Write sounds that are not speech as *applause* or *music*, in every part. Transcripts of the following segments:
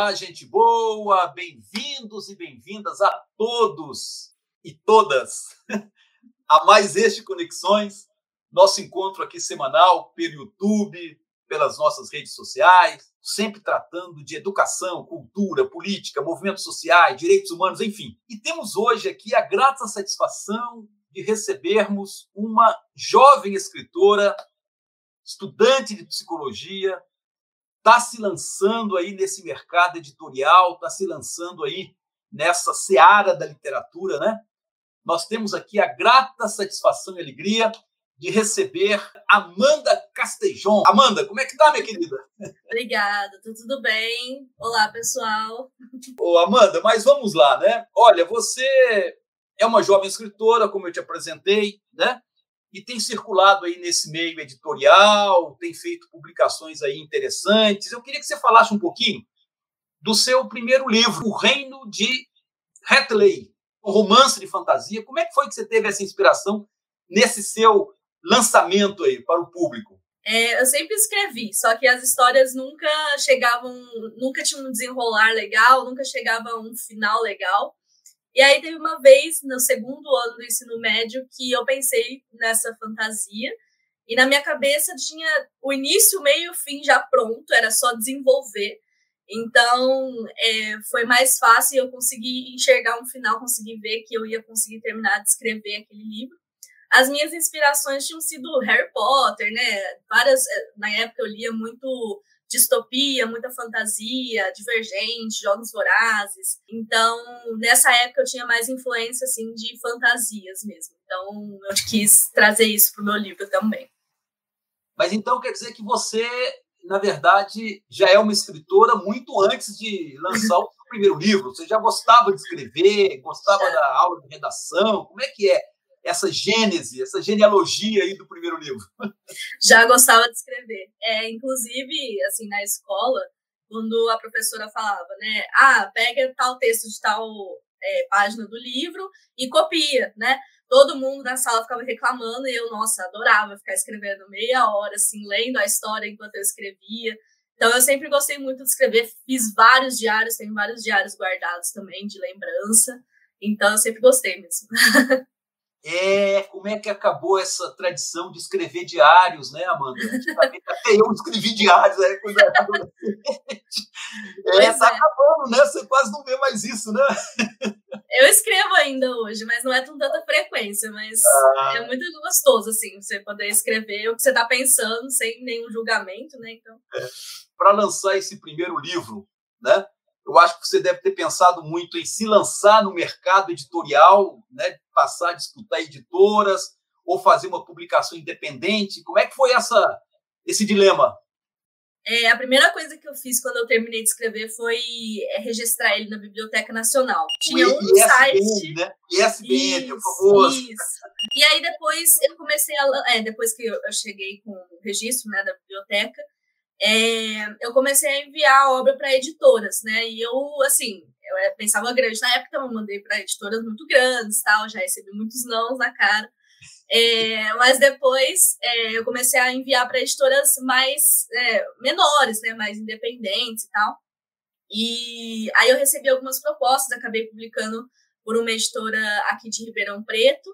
Olá, gente boa, bem-vindos e bem-vindas a todos e todas *laughs* a mais este Conexões, nosso encontro aqui semanal pelo YouTube, pelas nossas redes sociais, sempre tratando de educação, cultura, política, movimentos sociais, direitos humanos, enfim. E temos hoje aqui a grata satisfação de recebermos uma jovem escritora, estudante de psicologia, está se lançando aí nesse mercado editorial, está se lançando aí nessa seara da literatura, né? Nós temos aqui a grata satisfação e alegria de receber Amanda Castejon. Amanda, como é que tá, minha querida? Obrigada, tá tudo bem? Olá, pessoal. Ô, Amanda, mas vamos lá, né? Olha, você é uma jovem escritora, como eu te apresentei, né? E tem circulado aí nesse meio editorial, tem feito publicações aí interessantes. Eu queria que você falasse um pouquinho do seu primeiro livro, O Reino de Hatley, um romance de fantasia. Como é que foi que você teve essa inspiração nesse seu lançamento aí para o público? É, eu sempre escrevi, só que as histórias nunca chegavam, nunca tinham um desenrolar legal, nunca chegava a um final legal. E aí teve uma vez, no segundo ano do ensino médio, que eu pensei nessa fantasia. E na minha cabeça tinha o início, o meio e o fim já pronto, era só desenvolver. Então, é, foi mais fácil eu conseguir enxergar um final, conseguir ver que eu ia conseguir terminar de escrever aquele livro. As minhas inspirações tinham sido Harry Potter, né? Várias, é, na época eu lia muito distopia, muita fantasia, divergente, jogos vorazes. Então, nessa época eu tinha mais influência assim de fantasias mesmo. Então, eu quis trazer isso para o meu livro também. Mas então quer dizer que você, na verdade, já é uma escritora muito antes de lançar o seu primeiro livro. Você já gostava de escrever, gostava é. da aula de redação. Como é que é essa gênese, essa genealogia aí do primeiro livro? *laughs* Já gostava de escrever. É, inclusive, assim, na escola, quando a professora falava, né, ah, pega tal texto de tal é, página do livro e copia, né? Todo mundo na sala ficava reclamando e eu, nossa, adorava ficar escrevendo meia hora, assim, lendo a história enquanto eu escrevia. Então, eu sempre gostei muito de escrever, fiz vários diários, tenho vários diários guardados também, de lembrança. Então, eu sempre gostei mesmo. *laughs* É, como é que acabou essa tradição de escrever diários, né, Amanda? Até eu escrevi diários, é coisa É, tá é. acabando, né? Você quase não vê mais isso, né? Eu escrevo ainda hoje, mas não é com tanta frequência, mas ah. é muito gostoso, assim, você poder escrever o que você está pensando sem nenhum julgamento, né? Então... É. Para lançar esse primeiro livro, né? Eu acho que você deve ter pensado muito em se lançar no mercado editorial, né, passar a disputar editoras ou fazer uma publicação independente. Como é que foi essa, esse dilema? É, a primeira coisa que eu fiz quando eu terminei de escrever foi é, registrar ele na Biblioteca Nacional. Tinha um ISBN, site. Né? ISBN, isso, por favor. Isso. E aí depois eu comecei a. É, depois que eu, eu cheguei com o registro né, da biblioteca, é, eu comecei a enviar a obra para editoras, né? E eu, assim, eu pensava grande. Na época eu mandei para editoras muito grandes, tal, já recebi muitos nãos na cara. É, mas depois é, eu comecei a enviar para editoras mais é, menores, né, mais independentes e tal. E aí eu recebi algumas propostas, acabei publicando por uma editora aqui de Ribeirão Preto.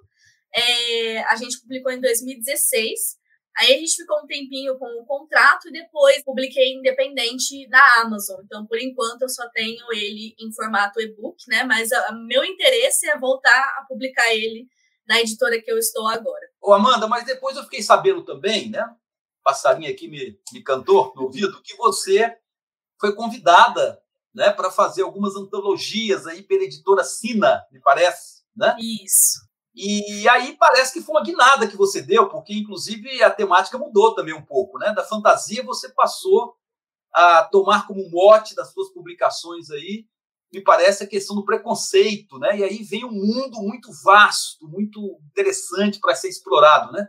É, a gente publicou em 2016 Aí a gente ficou um tempinho com o contrato e depois publiquei independente da Amazon. Então, por enquanto, eu só tenho ele em formato e-book, né? Mas o meu interesse é voltar a publicar ele na editora que eu estou agora. Ô, Amanda, mas depois eu fiquei sabendo também, né? Passarinho aqui me, me cantou no ouvido, que você foi convidada né, para fazer algumas antologias aí pela editora Sina, me parece, né? Isso. E aí parece que foi uma guinada que você deu, porque inclusive a temática mudou também um pouco, né? Da fantasia você passou a tomar como mote das suas publicações aí, me parece a questão do preconceito, né? E aí vem um mundo muito vasto, muito interessante para ser explorado, né?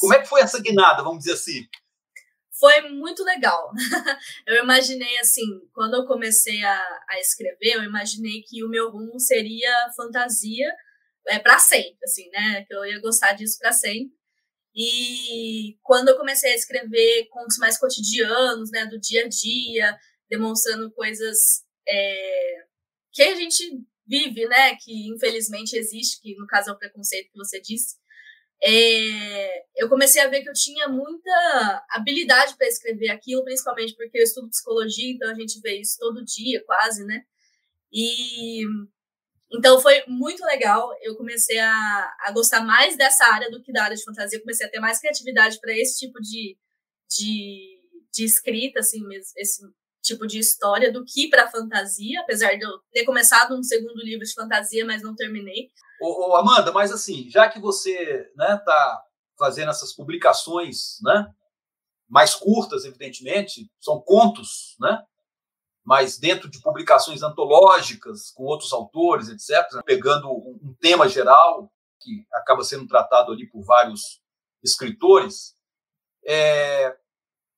Como é que foi essa guinada, vamos dizer assim? Foi muito legal. *laughs* eu imaginei assim, quando eu comecei a, a escrever, eu imaginei que o meu rumo seria fantasia é, para sempre, assim, né? Que eu ia gostar disso para sempre. E quando eu comecei a escrever contos mais cotidianos, né, do dia a dia, demonstrando coisas é, que a gente vive, né? Que infelizmente existe, que no caso é o preconceito que você disse. É, eu comecei a ver que eu tinha muita habilidade para escrever aquilo, principalmente porque eu estudo psicologia, então a gente vê isso todo dia, quase, né? E então foi muito legal. Eu comecei a, a gostar mais dessa área do que da área de fantasia. Comecei a ter mais criatividade para esse tipo de, de, de escrita, assim, esse tipo de história, do que para fantasia, apesar de eu ter começado um segundo livro de fantasia, mas não terminei. Ô, ô, Amanda, mas assim, já que você né, tá fazendo essas publicações, né, mais curtas, evidentemente, são contos, né, mas dentro de publicações antológicas com outros autores, etc., pegando um tema geral que acaba sendo tratado ali por vários escritores. É,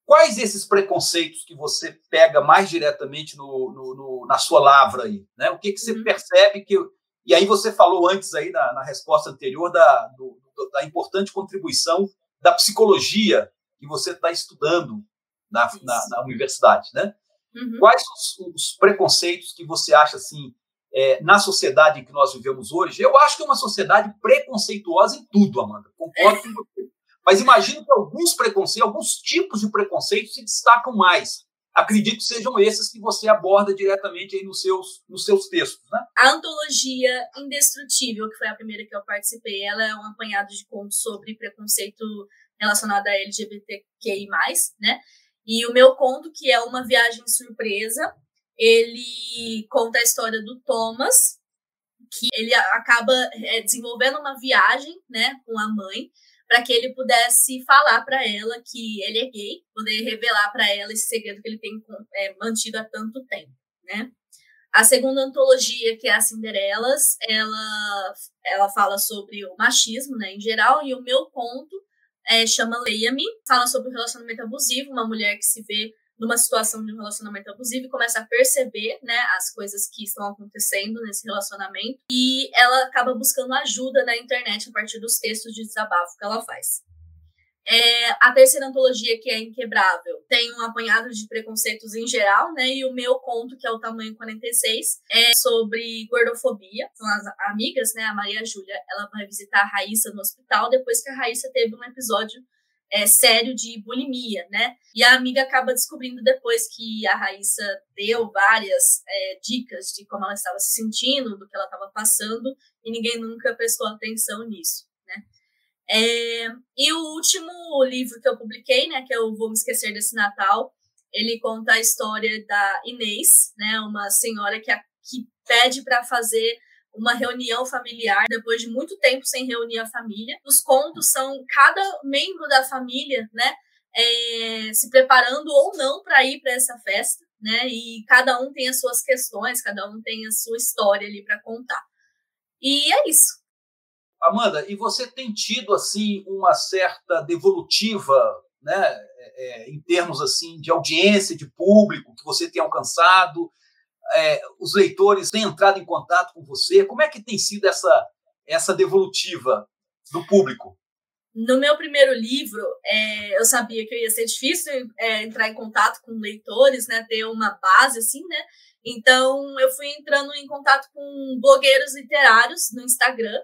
quais esses preconceitos que você pega mais diretamente no, no, no, na sua lavra aí? Né? O que, que você uhum. percebe que e aí você falou antes aí na, na resposta anterior da, do, da importante contribuição da psicologia que você está estudando na, na, na, universidade, né? Uhum. Quais os, os, preconceitos que você acha assim é, na sociedade em que nós vivemos hoje? Eu acho que é uma sociedade preconceituosa em tudo, Amanda. Concordo com você. Mas imagino que alguns preconceitos, alguns tipos de preconceitos se destacam mais acredito que sejam esses que você aborda diretamente aí nos seus, nos seus textos, né? A antologia Indestrutível, que foi a primeira que eu participei, ela é um apanhado de contos sobre preconceito relacionado a LGBTQI+, né? E o meu conto, que é uma viagem surpresa, ele conta a história do Thomas, que ele acaba é, desenvolvendo uma viagem, né, com a mãe, para que ele pudesse falar para ela que ele é gay, poder revelar para ela esse segredo que ele tem é, mantido há tanto tempo, né? A segunda antologia, que é a Cinderelas, ela, ela fala sobre o machismo, né, em geral, e o meu conto é, chama Leia-me, fala sobre o relacionamento abusivo, uma mulher que se vê numa situação de um relacionamento abusivo e começa a perceber, né, as coisas que estão acontecendo nesse relacionamento e ela acaba buscando ajuda na internet a partir dos textos de desabafo que ela faz. É, a terceira antologia, que é Inquebrável, tem um apanhado de preconceitos em geral, né? E o meu conto, que é o tamanho 46, é sobre gordofobia. São as amigas, né? A Maria Júlia, ela vai visitar a Raíssa no hospital depois que a Raíssa teve um episódio é, sério de bulimia, né? E a amiga acaba descobrindo depois que a Raíssa deu várias é, dicas de como ela estava se sentindo, do que ela estava passando, e ninguém nunca prestou atenção nisso? É, e o último livro que eu publiquei, né, que eu Vou Me Esquecer Desse Natal, ele conta a história da Inês, né, uma senhora que, a, que pede para fazer uma reunião familiar, depois de muito tempo sem reunir a família. Os contos são cada membro da família, né, é, se preparando ou não para ir para essa festa, né, e cada um tem as suas questões, cada um tem a sua história ali para contar. E é isso. Amanda, e você tem tido assim uma certa devolutiva, né, é, é em termos assim de audiência, de público que você tem alcançado? é, os leitores têm entrado em contato com você? Como é que tem sido essa, essa devolutiva do público? No meu primeiro livro, é, eu sabia que ia ser difícil é, entrar em contato com leitores, né, ter uma base assim, né? Então eu fui entrando em contato com blogueiros literários no Instagram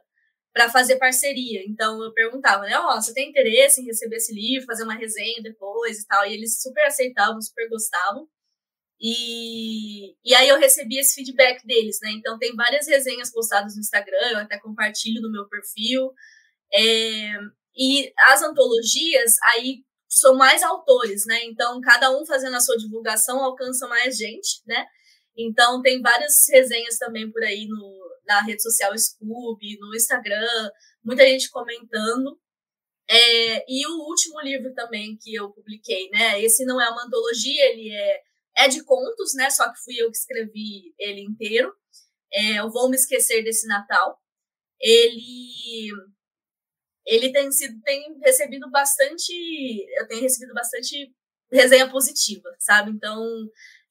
para fazer parceria. Então eu perguntava, né, ó, oh, você tem interesse em receber esse livro, fazer uma resenha depois e tal? E eles super aceitavam, super gostavam. E, e aí eu recebi esse feedback deles, né? Então tem várias resenhas postadas no Instagram, eu até compartilho no meu perfil. É, e as antologias, aí são mais autores, né? Então cada um fazendo a sua divulgação alcança mais gente, né? Então tem várias resenhas também por aí no, na rede social Scooby, no Instagram, muita gente comentando. É, e o último livro também que eu publiquei, né? Esse não é uma antologia, ele é é de contos, né? Só que fui eu que escrevi ele inteiro. É, eu vou me esquecer desse Natal. Ele ele tem sido tem recebido bastante, eu tenho recebido bastante resenha positiva, sabe? Então,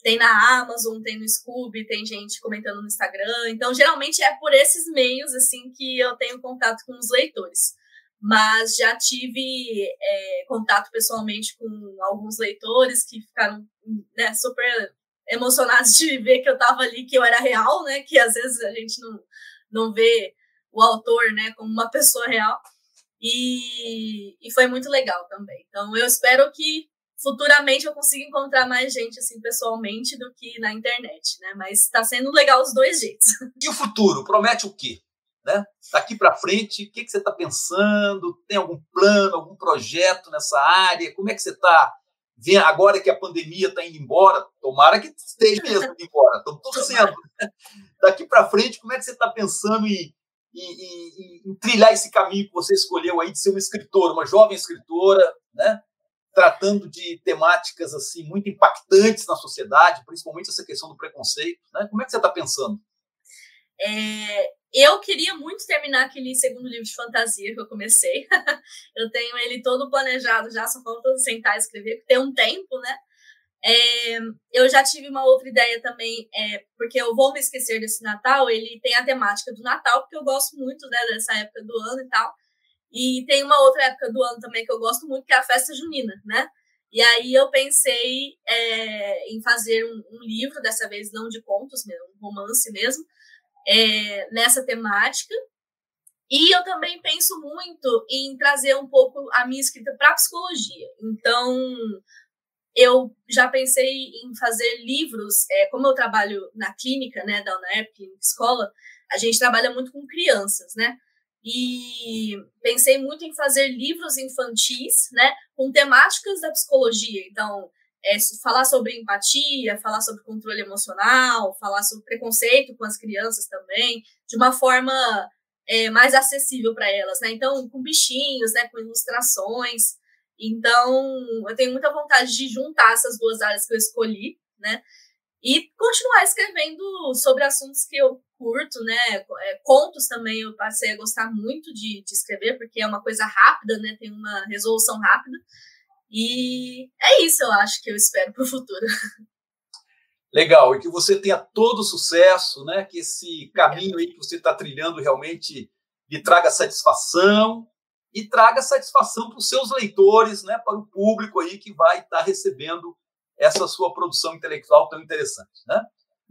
tem na Amazon, tem no Scooby, tem gente comentando no Instagram. Então, geralmente é por esses meios assim que eu tenho contato com os leitores mas já tive é, contato pessoalmente com alguns leitores que ficaram né, super emocionados de ver que eu estava ali, que eu era real, né? Que às vezes a gente não, não vê o autor, né, como uma pessoa real. E, e foi muito legal também. Então, eu espero que futuramente eu consiga encontrar mais gente assim pessoalmente do que na internet, né? Mas está sendo legal os dois jeitos. *laughs* E o futuro promete o quê? Né? Daqui para frente, o que, que você está pensando? Tem algum plano, algum projeto nessa área? Como é que você está agora que a pandemia está indo embora? Tomara que esteja mesmo indo embora. Estamos torcendo. *laughs* Daqui para frente, como é que você está pensando em, em, em, em, trilhar esse caminho que você escolheu aí de ser uma escritora, uma jovem escritora, né? Tratando de temáticas assim muito impactantes na sociedade, principalmente essa questão do preconceito, né? Como é que você está pensando? É, eu queria muito terminar aquele segundo livro de fantasia que eu comecei. *laughs* eu tenho ele todo planejado já, só falta sentar e escrever, porque tem um tempo, né? É, eu já tive uma outra ideia também, é, porque eu vou me esquecer desse Natal, ele tem a temática do Natal, porque eu gosto muito né, dessa época do ano e tal. E tem uma outra época do ano também que eu gosto muito, que é a festa junina, né? E aí eu pensei é, em fazer um, um, livro, dessa vez não de contos, mesmo, um romance mesmo, é, nessa temática. E eu também penso muito em trazer um pouco a minha escrita para a psicologia. Então, eu já pensei em fazer livros, é, como eu trabalho na clínica, né, da clínica escola, a gente trabalha muito com crianças, né? E pensei muito em fazer livros infantis, né, com temáticas da psicologia. Então, é, falar sobre empatia, falar sobre controle emocional, falar sobre preconceito com as crianças também, de uma forma é, mais acessível para elas, né? Então, com bichinhos, né? Com ilustrações. Então, eu tenho muita vontade de juntar essas duas áreas que eu escolhi, né? E continuar escrevendo sobre assuntos que eu curto, né? É, contos também eu passei a gostar muito de, de escrever, porque é uma coisa rápida, né? Tem uma resolução rápida. E é isso, eu acho que eu espero para o futuro. *laughs* Legal, e que você tenha todo o sucesso, né? Que esse caminho aí que você está trilhando realmente lhe traga satisfação e traga satisfação para os seus leitores, né? Para o público aí que vai estar tá recebendo essa sua produção intelectual tão interessante, né?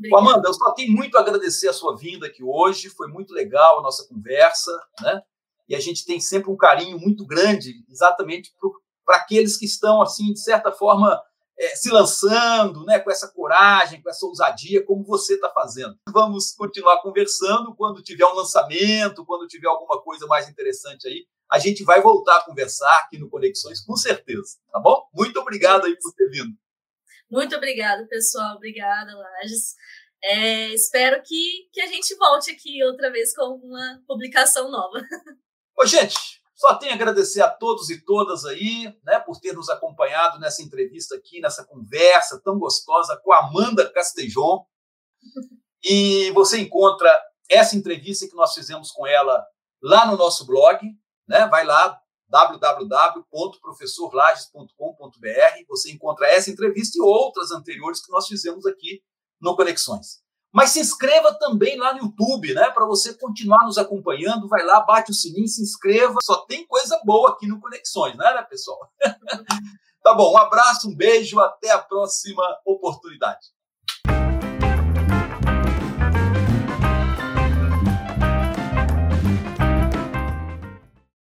Obrigada. Amanda, eu só tenho muito a agradecer a sua vinda aqui hoje, foi muito legal a nossa conversa, né? E a gente tem sempre um carinho muito grande, exatamente para aqueles que estão, assim, de certa forma, é, se lançando, né, com essa coragem, com essa ousadia, como você está fazendo. Vamos continuar conversando quando tiver um lançamento, quando tiver alguma coisa mais interessante aí. A gente vai voltar a conversar aqui no Conexões, com certeza, tá bom? Muito obrigado aí por ter vindo. Muito obrigada, pessoal. Obrigada, Lages. É, espero que, que a gente volte aqui outra vez com uma publicação nova. *laughs* Ô, gente, só tenho a agradecer a todos e todas aí, né, por ter nos acompanhado nessa entrevista aqui, nessa conversa tão gostosa com a Amanda Castejon. E você encontra essa entrevista que nós fizemos com ela lá no nosso blog, né? Vai lá www.professorlages.com.br. Você encontra essa entrevista e outras anteriores que nós fizemos aqui no Conexões. Mas se inscreva também lá no YouTube, né? Para você continuar nos acompanhando. Vai lá, bate o sininho, se inscreva. Só tem coisa boa aqui no Conexões, né, né pessoal? *laughs* tá bom, um abraço, um beijo, até a próxima oportunidade.